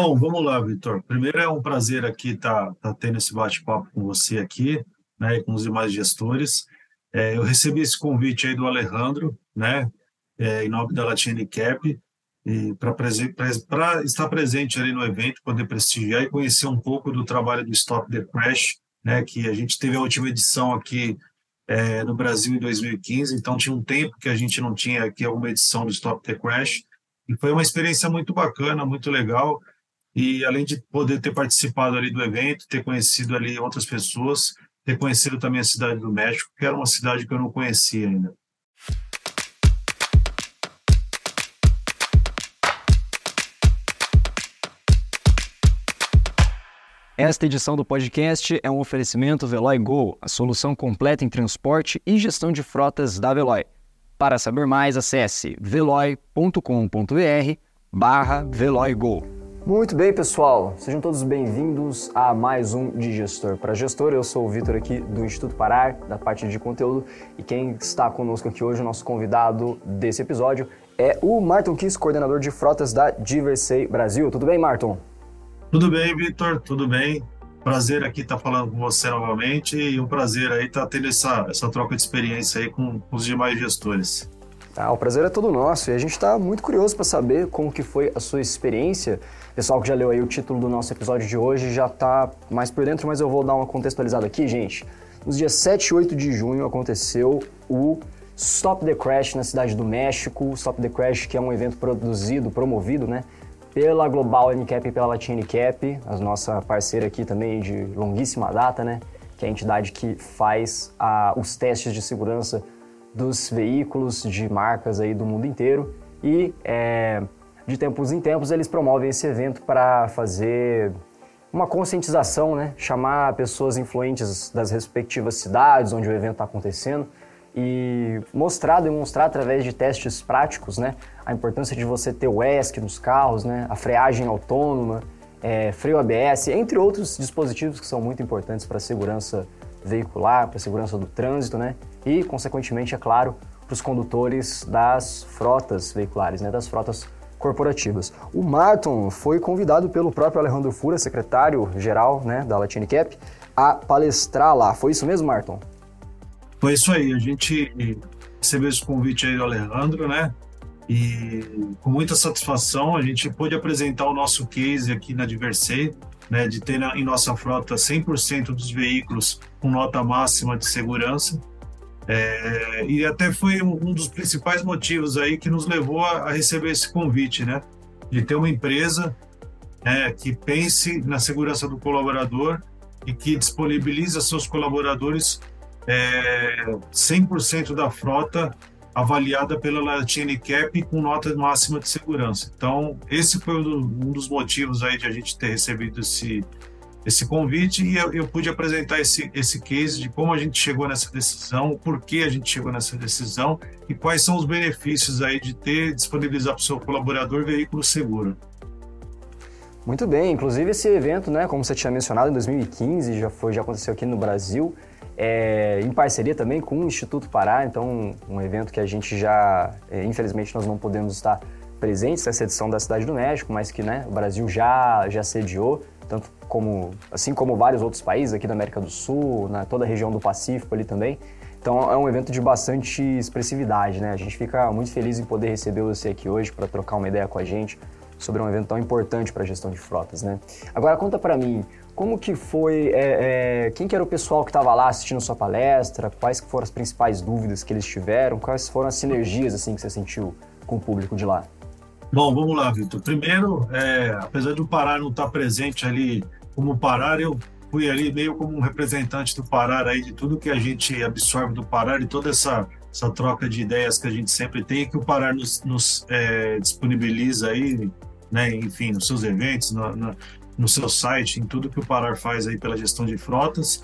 Bom, vamos lá, Vitor. Primeiro é um prazer aqui estar tá, tá tendo esse bate-papo com você aqui, né, com os demais gestores. É, eu recebi esse convite aí do Alejandro, né, é, em nome da Latina Cap, para estar presente ali no evento, poder prestigiar e conhecer um pouco do trabalho do Stop the Crash, né, que a gente teve a última edição aqui é, no Brasil em 2015, então tinha um tempo que a gente não tinha aqui alguma edição do Stop the Crash, e foi uma experiência muito bacana, muito legal, e além de poder ter participado ali do evento, ter conhecido ali outras pessoas, ter conhecido também a cidade do México, que era uma cidade que eu não conhecia ainda. Esta edição do podcast é um oferecimento Veloy Go, a solução completa em transporte e gestão de frotas da Veloy. Para saber mais, acesse veloy.com.br barra Go. Muito bem, pessoal. Sejam todos bem-vindos a mais um de Gestor para Gestor. Eu sou o Vitor aqui do Instituto Parar, da parte de conteúdo, e quem está conosco aqui hoje, o nosso convidado desse episódio, é o Martin Kiss, coordenador de frotas da Diversei Brasil. Tudo bem, Martin? Tudo bem, Vitor, tudo bem. Prazer aqui estar falando com você novamente e um prazer aí estar tendo essa, essa troca de experiência aí com, com os demais gestores. Ah, o prazer é todo nosso e a gente está muito curioso para saber como que foi a sua experiência. Pessoal que já leu aí o título do nosso episódio de hoje já está mais por dentro, mas eu vou dar uma contextualizada aqui, gente. Nos dias 7 e 8 de junho aconteceu o Stop the Crash na cidade do México. Stop the Crash, que é um evento produzido, promovido, né, pela Global NCAP e pela Latin NCAP, a nossa parceira aqui também de longuíssima data, né? Que é a entidade que faz a, os testes de segurança dos veículos de marcas aí do mundo inteiro. E é, de tempos em tempos eles promovem esse evento para fazer uma conscientização, né? Chamar pessoas influentes das respectivas cidades onde o evento está acontecendo e mostrar, demonstrar através de testes práticos, né, a importância de você ter o ESC nos carros, né, a freagem autônoma, é, freio ABS, entre outros dispositivos que são muito importantes para a segurança veicular, para a segurança do trânsito, né, e consequentemente, é claro, para os condutores das frotas veiculares, né, das frotas corporativas. O Martin foi convidado pelo próprio Alejandro Fura, secretário-geral né, da Latinicap, a palestrar lá. Foi isso mesmo, Martin? Foi isso aí, a gente recebeu esse convite aí do Alejandro, né? E com muita satisfação a gente pôde apresentar o nosso case aqui na Diversei, né, de ter em nossa frota 100% dos veículos com nota máxima de segurança. É, e até foi um, dos principais motivos aí que nos levou a, a receber esse convite, né? De ter uma empresa é, que pense na segurança do colaborador e que disponibiliza seus colaboradores é, 100% da frota avaliada pela Latine Cap com nota máxima de segurança. Então, esse foi um dos motivos aí de a gente ter recebido esse, esse convite e eu, eu, pude apresentar esse, esse case de como a gente chegou nessa decisão, por que a gente chegou nessa decisão e quais são os benefícios aí de ter disponibilizar para o seu colaborador veículo seguro. Muito bem, inclusive esse evento, né, como você tinha mencionado, em 2015 já foi, já aconteceu aqui no Brasil é, em parceria também com o Instituto Pará, então um evento que a gente já, é, infelizmente nós não podemos estar presentes nessa edição da Cidade do México, mas que né, o Brasil já, já sediou, tanto como, assim como vários outros países aqui da América do Sul, na toda a região do Pacífico ali também. Então é um evento de bastante expressividade, né? A gente fica muito feliz em poder receber você aqui hoje para trocar uma ideia com a gente sobre um evento tão importante para a gestão de frotas, né? Agora conta para mim, como que foi, é, é, quem que era o pessoal que estava lá assistindo a sua palestra, quais foram as principais dúvidas que eles tiveram, quais foram as sinergias assim que você sentiu com o público de lá? Bom, vamos lá, Vitor. Primeiro, é, apesar do Pará não estar presente ali como Pará, eu fui ali meio como um representante do Pará aí, de tudo que a gente absorve do Pará e toda essa, essa troca de ideias que a gente sempre tem, que o Pará nos, nos é, disponibiliza aí, né, enfim, nos seus eventos, no, no, seu site, em tudo que o Parar faz aí pela gestão de frotas.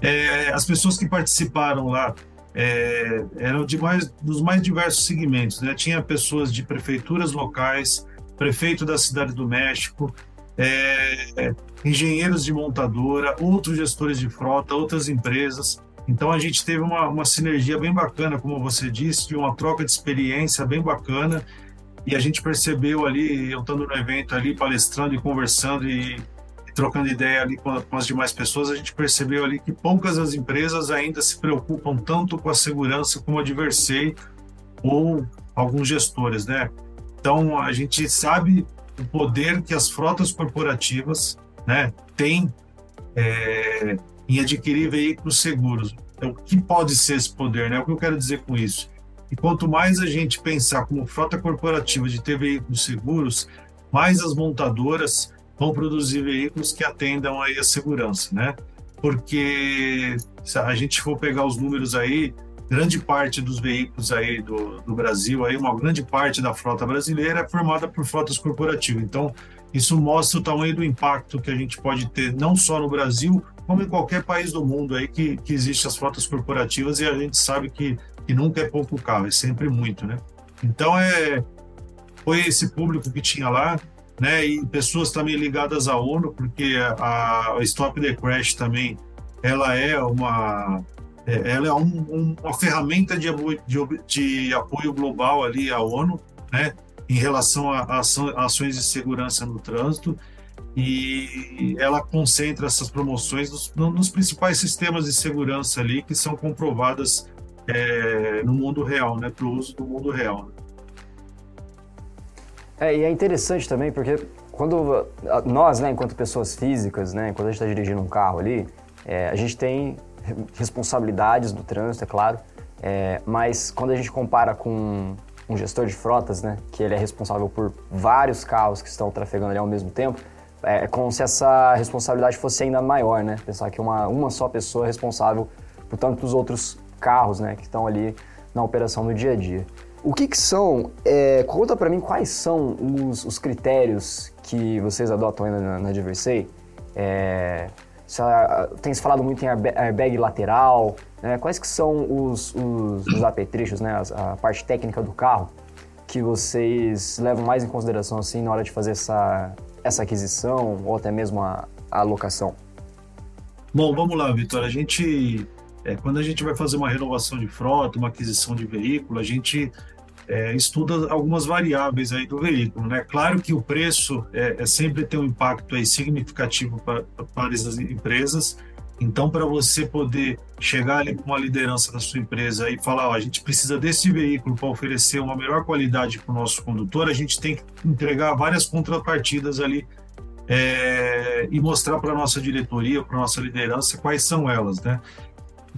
É, as pessoas que participaram lá é, eram de mais, dos mais diversos segmentos. Né? Tinha pessoas de prefeituras locais, prefeito da Cidade do México, é, engenheiros de montadora, outros gestores de frota, outras empresas. Então a gente teve uma, uma sinergia bem bacana, como você disse, de uma troca de experiência bem bacana e a gente percebeu ali, eu estando no evento ali, palestrando e conversando e, e trocando ideia ali com, com, as demais pessoas, a gente percebeu ali que poucas as empresas ainda se preocupam tanto com a segurança como a Diversei ou alguns gestores, né? Então, a gente sabe o poder que as frotas corporativas né, têm é, em adquirir veículos seguros. Então, o que pode ser esse poder? Né? O que eu quero dizer com isso? E quanto mais a gente pensar como frota corporativa de ter veículos seguros, mais as montadoras vão produzir veículos que atendam aí a segurança, né? Porque se a gente for pegar os números aí, grande parte dos veículos aí do, do Brasil, aí uma grande parte da frota brasileira é formada por frotas corporativas. Então, isso mostra o tamanho do impacto que a gente pode ter não só no Brasil, como em qualquer país do mundo aí que, que existe as frotas corporativas e a gente sabe que, que nunca é pouco carro, é sempre muito, né? Então, é, foi esse público que tinha lá, né? E pessoas também ligadas à ONU, porque a, a Stop the Crash também, ela é uma é, ela é um, um, uma ferramenta de, de, de, apoio global ali à ONU, né, em relação a, a, ações de segurança no trânsito, e ela concentra essas promoções nos, nos principais sistemas de segurança ali que são comprovadas é, no mundo real, né, para o uso do mundo real. Né. É, e é interessante também porque quando nós, né, enquanto pessoas físicas, né, quando a gente está dirigindo um carro ali, é, a gente tem responsabilidades do trânsito, é claro, é, mas quando a gente compara com um gestor de frotas, né, que ele é responsável por vários carros que estão trafegando ali ao mesmo tempo, é como se essa responsabilidade fosse ainda maior, né? Pensar que uma, uma só pessoa é responsável por tantos outros carros, né, que estão ali na operação do dia a dia. O que, que são? É, conta para mim quais são os, os, critérios que vocês adotam ainda na, na Diversei. É, tem se falado muito em airbag lateral, né? Quais que são os, os, os apetrechos, né? A, parte técnica do carro que vocês levam mais em consideração assim na hora de fazer essa, essa aquisição ou até mesmo a, a alocação? Bom, vamos lá, Vitor. A gente, é, quando a gente vai fazer uma renovação de frota, uma aquisição de veículo, a gente é, estuda algumas variáveis aí do veículo, né? Claro que o preço é, é sempre tem um impacto aí significativo para, para essas empresas. Então, para você poder chegar ali com uma liderança da sua empresa e falar, ó, a gente precisa desse veículo para oferecer uma melhor qualidade para o nosso condutor, a gente tem que entregar várias contrapartidas ali é, e mostrar para a nossa diretoria, para a nossa liderança quais são elas, né?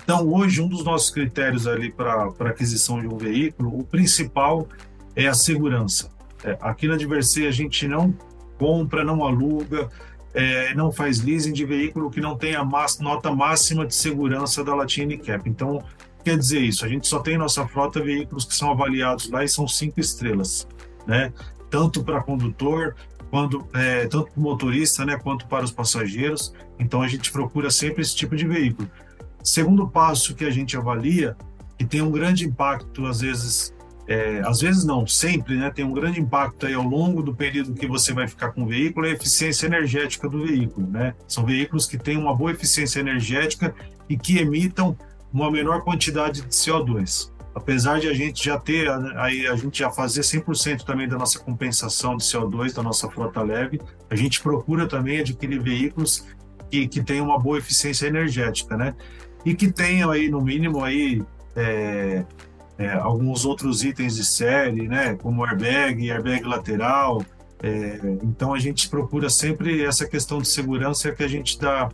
Então, hoje, um dos nossos critérios ali para aquisição de um veículo, o principal é a segurança. É, aqui na Diversei, a gente não compra, não aluga, é, não faz leasing de veículo que não tenha nota máxima de segurança da Latin Cap. Então, quer dizer isso, a gente só tem nossa frota veículos que são avaliados lá e são cinco estrelas, né? Tanto para condutor, quando, é, tanto para o motorista, né, quanto para os passageiros. Então, a gente procura sempre esse tipo de veículo. Segundo passo que a gente avalia, que tem um grande impacto, às vezes, é, às vezes não, sempre, né, tem um grande impacto aí ao longo do período que você vai ficar com o veículo, é a eficiência energética do veículo, né? São veículos que têm uma boa eficiência energética e que emitam uma menor quantidade de CO2. Apesar de a gente já ter, aí a gente já fazer 100% também da nossa compensação de CO2 da nossa frota leve, a gente procura também adquirir veículos que, que tenham uma boa eficiência energética, né? e que tenham aí no mínimo aí é, é, alguns outros itens de série, né, como airbag, airbag lateral. É, então a gente procura sempre essa questão de segurança que a gente dá,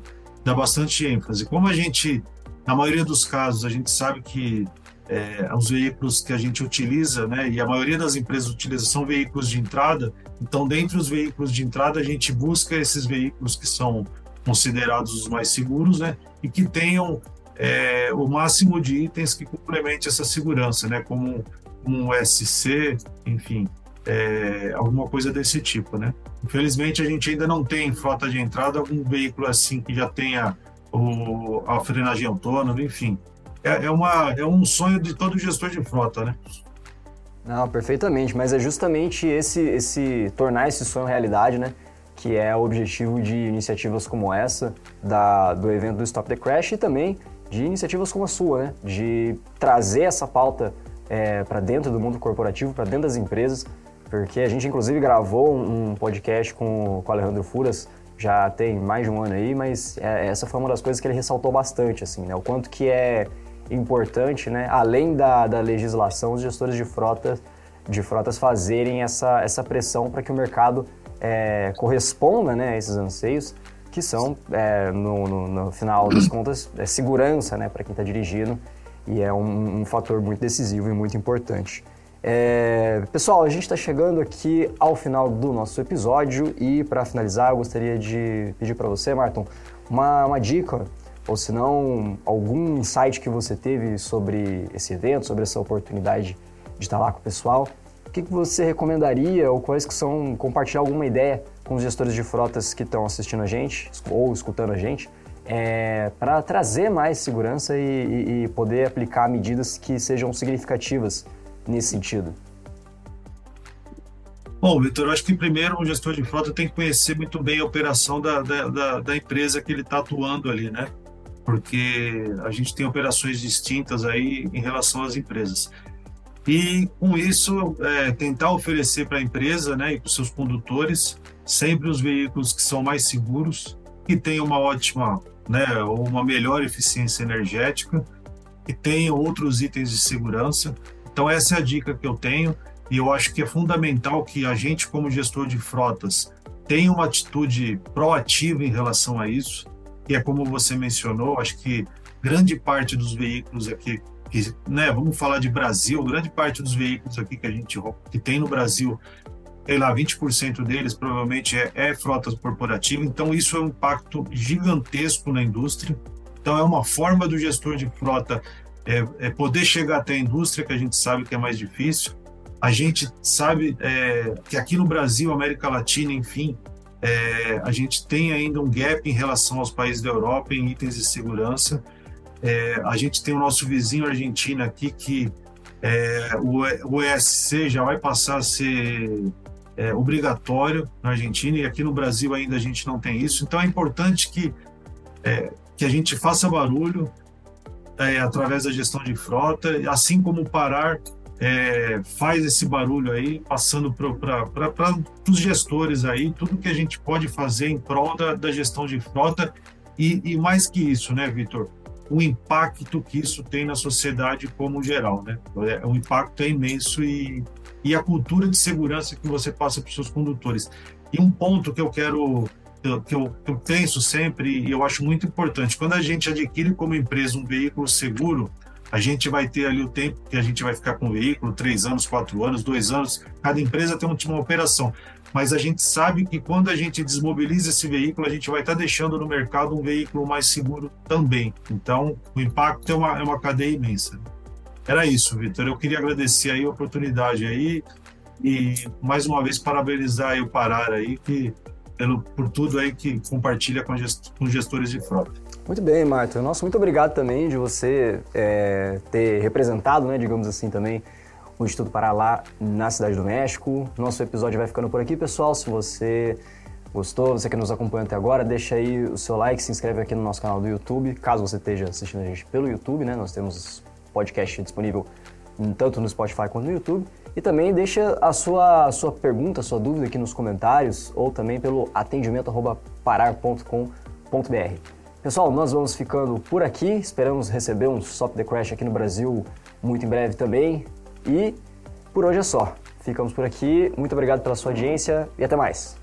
dá bastante ênfase. Como a gente, na maioria dos casos, a gente sabe que é, os veículos que a gente utiliza, né, e a maioria das empresas utiliza são veículos de entrada. Então, dentre os veículos de entrada, a gente busca esses veículos que são considerados os mais seguros, né, e que tenham é, o máximo de itens que complemente essa segurança, né? Como um SC, enfim, é, alguma coisa desse tipo, né? Infelizmente a gente ainda não tem frota de entrada algum veículo assim que já tenha o, a frenagem autônoma, enfim. É, é, uma, é um sonho de todo gestor de frota, né? Não, perfeitamente, mas é justamente esse, esse tornar esse sonho realidade, né? Que é o objetivo de iniciativas como essa, da, do evento do Stop the Crash e também de iniciativas como a sua, né? de trazer essa pauta é, para dentro do mundo corporativo, para dentro das empresas, porque a gente inclusive gravou um podcast com, o Alejandro Furas, já tem mais de um ano aí, mas é, essa foi uma das coisas que ele ressaltou bastante, assim, né? O quanto que é importante, né? Além da, da legislação, os gestores de frotas de frotas fazerem essa, essa pressão para que o mercado é, corresponda né, a esses anseios, que são, é, no, no, no, final das contas, é segurança né, para quem está dirigindo e é um, um, fator muito decisivo e muito importante. É, pessoal, a gente está chegando aqui ao final do nosso episódio e para finalizar, eu gostaria de pedir para você, Marton, uma, uma dica ou se não algum insight que você teve sobre esse evento, sobre essa oportunidade de estar lá com o pessoal. Que, que você recomendaria ou quais que são, compartilhar alguma ideia com os gestores de frotas que estão assistindo a gente ou escutando a gente é, para trazer mais segurança e, e, e poder aplicar medidas que sejam significativas nesse sentido? Bom, Vitor, acho que primeiro o gestor de frota tem que conhecer muito bem a operação da, da, da, da empresa que ele está atuando ali, né? Porque a gente tem operações distintas aí em relação às empresas. E com isso, é, tentar oferecer para a empresa né, e para os seus condutores sempre os veículos que são mais seguros, que tenham uma ótima né, ou uma melhor eficiência energética, que tenham outros itens de segurança. Então, essa é a dica que eu tenho, e eu acho que é fundamental que a gente, como gestor de frotas, tenha uma atitude proativa em relação a isso, que é como você mencionou, acho que grande parte dos veículos aqui, que, né, vamos falar de Brasil, grande parte dos veículos aqui que a gente que tem no Brasil, sei lá, 20% deles provavelmente é, é frota corporativa, então isso é um impacto gigantesco na indústria. Então é uma forma do gestor de frota é, é, poder chegar até a indústria, que a gente sabe que é mais difícil. A gente sabe é, que aqui no Brasil, América Latina, enfim, é, a gente tem ainda um gap em relação aos países da Europa em itens de segurança. É, a gente tem o nosso vizinho Argentina aqui, que é, o, ESC já vai passar a ser obrigatório na Argentina, e aqui no Brasil ainda a gente não tem isso. Então é importante que, que a gente faça barulho, é, através da gestão de frota, assim como Parar é, faz esse barulho aí, passando para os gestores aí, tudo que a gente pode fazer em prol da, da gestão de frota e, e, mais que isso, né, Vitor? O impacto que isso tem na sociedade como geral, né? É, o impacto é imenso e, e a cultura de segurança que você passa para os seus condutores. E um ponto que eu quero que eu, que eu penso sempre e eu acho muito importante. Quando a gente adquire como empresa um veículo seguro, a gente vai ter ali o tempo que a gente vai ficar com o veículo, três anos, quatro anos, dois anos. Cada empresa tem uma operação. Mas a gente sabe que quando a gente desmobiliza esse veículo, a gente vai estar deixando no mercado um veículo mais seguro também. Então, o impacto é uma, é uma cadeia imensa. Era isso, Vitor. Eu queria agradecer aí a oportunidade aí e mais uma vez parabenizar o Parar aí que pelo, por tudo aí que compartilha com, gest, com gestores de frota. Muito bem, Marta. Nossa, muito obrigado também de você é, ter representado, né, digamos assim, também o Instituto Pará lá na Cidade do México. Nosso episódio vai ficando por aqui, pessoal. Se você gostou, você que nos acompanha até agora, deixa aí o seu like, se inscreve aqui no nosso canal do YouTube, caso você esteja assistindo a gente pelo YouTube, né? Nós temos podcast disponível tanto no Spotify quanto no YouTube. E também deixa a sua, a sua pergunta, a sua dúvida aqui nos comentários ou também pelo atendimento.parar.com.br. Pessoal, nós vamos ficando por aqui. Esperamos receber um Stop the Crash aqui no Brasil muito em breve também. E por hoje é só. Ficamos por aqui. Muito obrigado pela sua audiência e até mais.